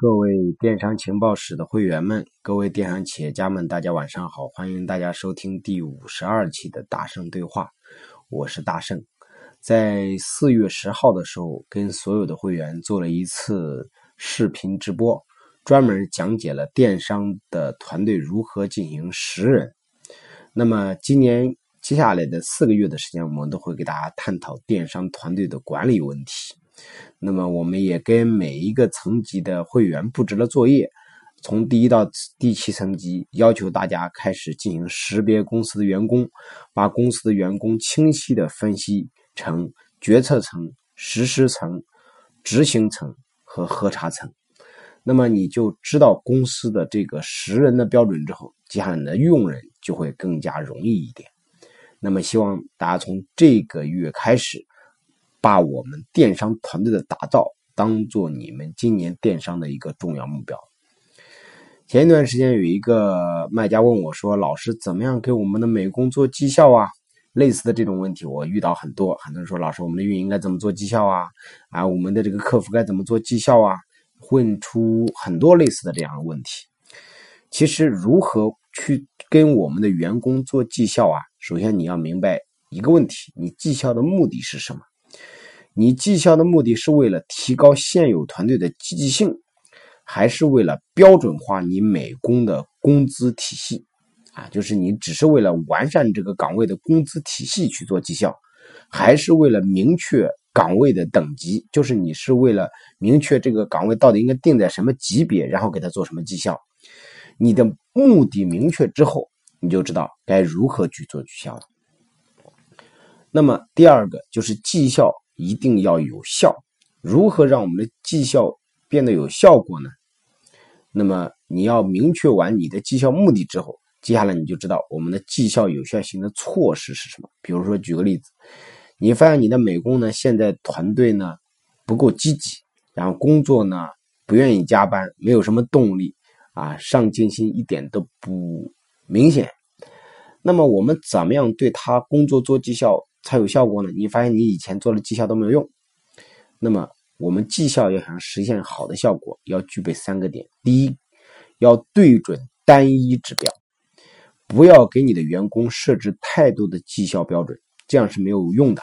各位电商情报室的会员们，各位电商企业家们，大家晚上好！欢迎大家收听第五十二期的大圣对话，我是大圣。在四月十号的时候，跟所有的会员做了一次视频直播，专门讲解了电商的团队如何进行识人。那么今年接下来的四个月的时间，我们都会给大家探讨电商团队的管理问题。那么，我们也跟每一个层级的会员布置了作业，从第一到第七层级，要求大家开始进行识别公司的员工，把公司的员工清晰的分析成决策层、实施层、执行层和核查层。那么，你就知道公司的这个识人的标准之后，接下来的用人就会更加容易一点。那么，希望大家从这个月开始。把我们电商团队的打造当做你们今年电商的一个重要目标。前一段时间有一个卖家问我说：“老师，怎么样给我们的美工做绩效啊？”类似的这种问题我遇到很多，很多人说：“老师，我们的运营该怎么做绩效啊？啊，我们的这个客服该怎么做绩效啊？”问出很多类似的这样的问题。其实，如何去跟我们的员工做绩效啊？首先你要明白一个问题：你绩效的目的是什么？你绩效的目的是为了提高现有团队的积极性，还是为了标准化你美工的工资体系？啊，就是你只是为了完善这个岗位的工资体系去做绩效，还是为了明确岗位的等级？就是你是为了明确这个岗位到底应该定在什么级别，然后给他做什么绩效？你的目的明确之后，你就知道该如何去做绩效了。那么第二个就是绩效。一定要有效。如何让我们的绩效变得有效果呢？那么你要明确完你的绩效目的之后，接下来你就知道我们的绩效有效性的措施是什么。比如说，举个例子，你发现你的美工呢，现在团队呢不够积极，然后工作呢不愿意加班，没有什么动力啊，上进心一点都不明显。那么我们怎么样对他工作做绩效？才有效果呢？你发现你以前做的绩效都没有用，那么我们绩效要想实现好的效果，要具备三个点：第一，要对准单一指标，不要给你的员工设置太多的绩效标准，这样是没有用的。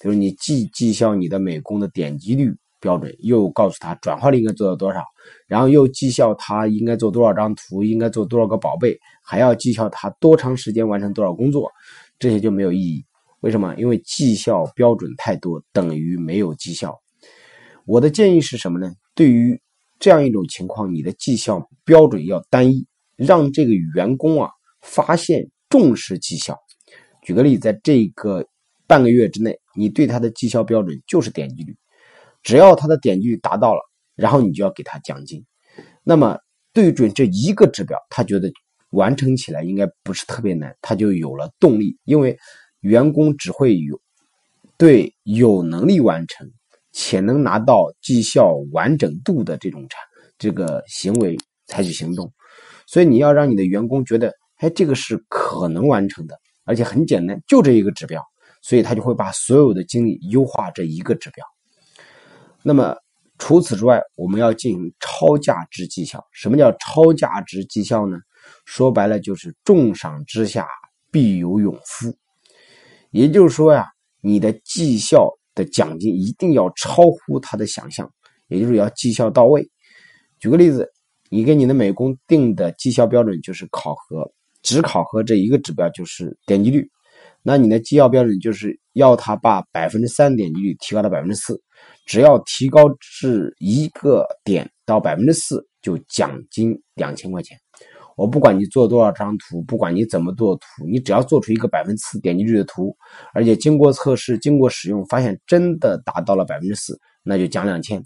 比如你既绩效你的美工的点击率标准，又告诉他转化率应该做到多少，然后又绩效他应该做多少张图，应该做多少个宝贝，还要绩效他多长时间完成多少工作，这些就没有意义。为什么？因为绩效标准太多，等于没有绩效。我的建议是什么呢？对于这样一种情况，你的绩效标准要单一，让这个员工啊发现重视绩效。举个例子，在这个半个月之内，你对他的绩效标准就是点击率，只要他的点击率达到了，然后你就要给他奖金。那么对准这一个指标，他觉得完成起来应该不是特别难，他就有了动力，因为。员工只会有对有能力完成且能拿到绩效完整度的这种产这个行为采取行动，所以你要让你的员工觉得，哎，这个是可能完成的，而且很简单，就这一个指标，所以他就会把所有的精力优化这一个指标。那么除此之外，我们要进行超价值绩效。什么叫超价值绩效呢？说白了就是重赏之下必有勇夫。也就是说呀，你的绩效的奖金一定要超乎他的想象，也就是要绩效到位。举个例子，你给你的美工定的绩效标准就是考核，只考核这一个指标就是点击率，那你的绩效标准就是要他把百分之三点击率提高到百分之四，只要提高至一个点到百分之四，就奖金两千块钱。我不管你做多少张图，不管你怎么做图，你只要做出一个百分之四点击率的图，而且经过测试、经过使用，发现真的达到了百分之四，那就奖两千。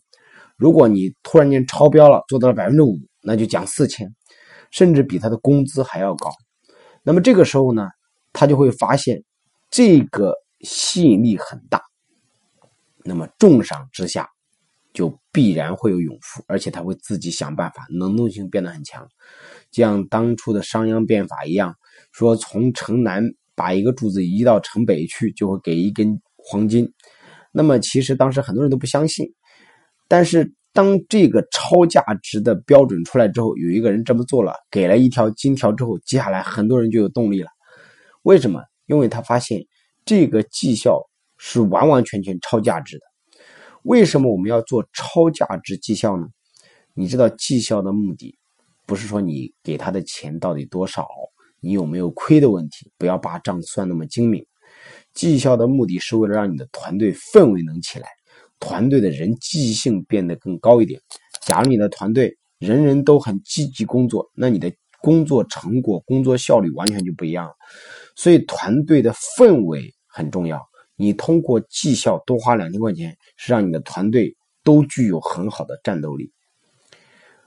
如果你突然间超标了，做到了百分之五，那就奖四千，甚至比他的工资还要高。那么这个时候呢，他就会发现这个吸引力很大。那么重赏之下。就必然会有勇夫，而且他会自己想办法，能动性变得很强，像当初的商鞅变法一样，说从城南把一个柱子移到城北去，就会给一根黄金。那么其实当时很多人都不相信，但是当这个超价值的标准出来之后，有一个人这么做了，给了一条金条之后，接下来很多人就有动力了。为什么？因为他发现这个绩效是完完全全超价值的。为什么我们要做超价值绩效呢？你知道绩效的目的，不是说你给他的钱到底多少，你有没有亏的问题，不要把账算那么精明。绩效的目的是为了让你的团队氛围能起来。团队的人积极性变得更高一点。假如你的团队人人都很积极工作，那你的工作成果、工作效率完全就不一样了。所以，团队的氛围很重要。你通过绩效多花两千块钱，是让你的团队都具有很好的战斗力。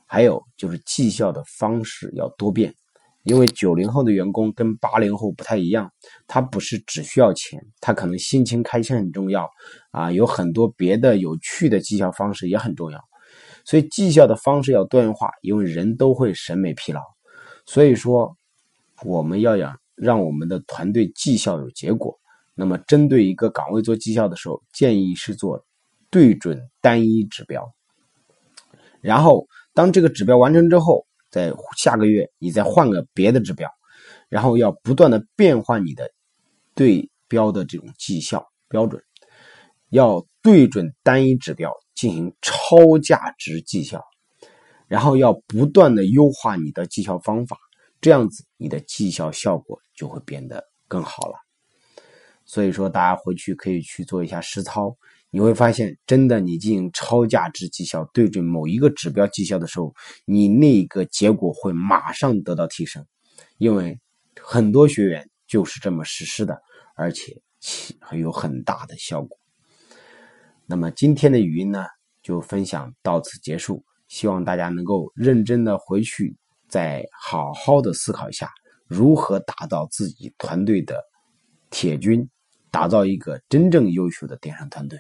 还有就是绩效的方式要多变。因为九零后的员工跟八零后不太一样，他不是只需要钱，他可能心情开心很重要啊，有很多别的有趣的绩效方式也很重要，所以绩效的方式要多元化，因为人都会审美疲劳，所以说我们要让让我们的团队绩效有结果，那么针对一个岗位做绩效的时候，建议是做对准单一指标，然后当这个指标完成之后。在下个月，你再换个别的指标，然后要不断的变换你的对标的这种绩效标准，要对准单一指标进行超价值绩效，然后要不断的优化你的绩效方法，这样子你的绩效效果就会变得更好了。所以说，大家回去可以去做一下实操。你会发现，真的，你进行超价值绩效，对准某一个指标绩效的时候，你那个结果会马上得到提升，因为很多学员就是这么实施的，而且起还有很大的效果。那么今天的语音呢，就分享到此结束，希望大家能够认真的回去，再好好的思考一下，如何打造自己团队的铁军，打造一个真正优秀的电商团队。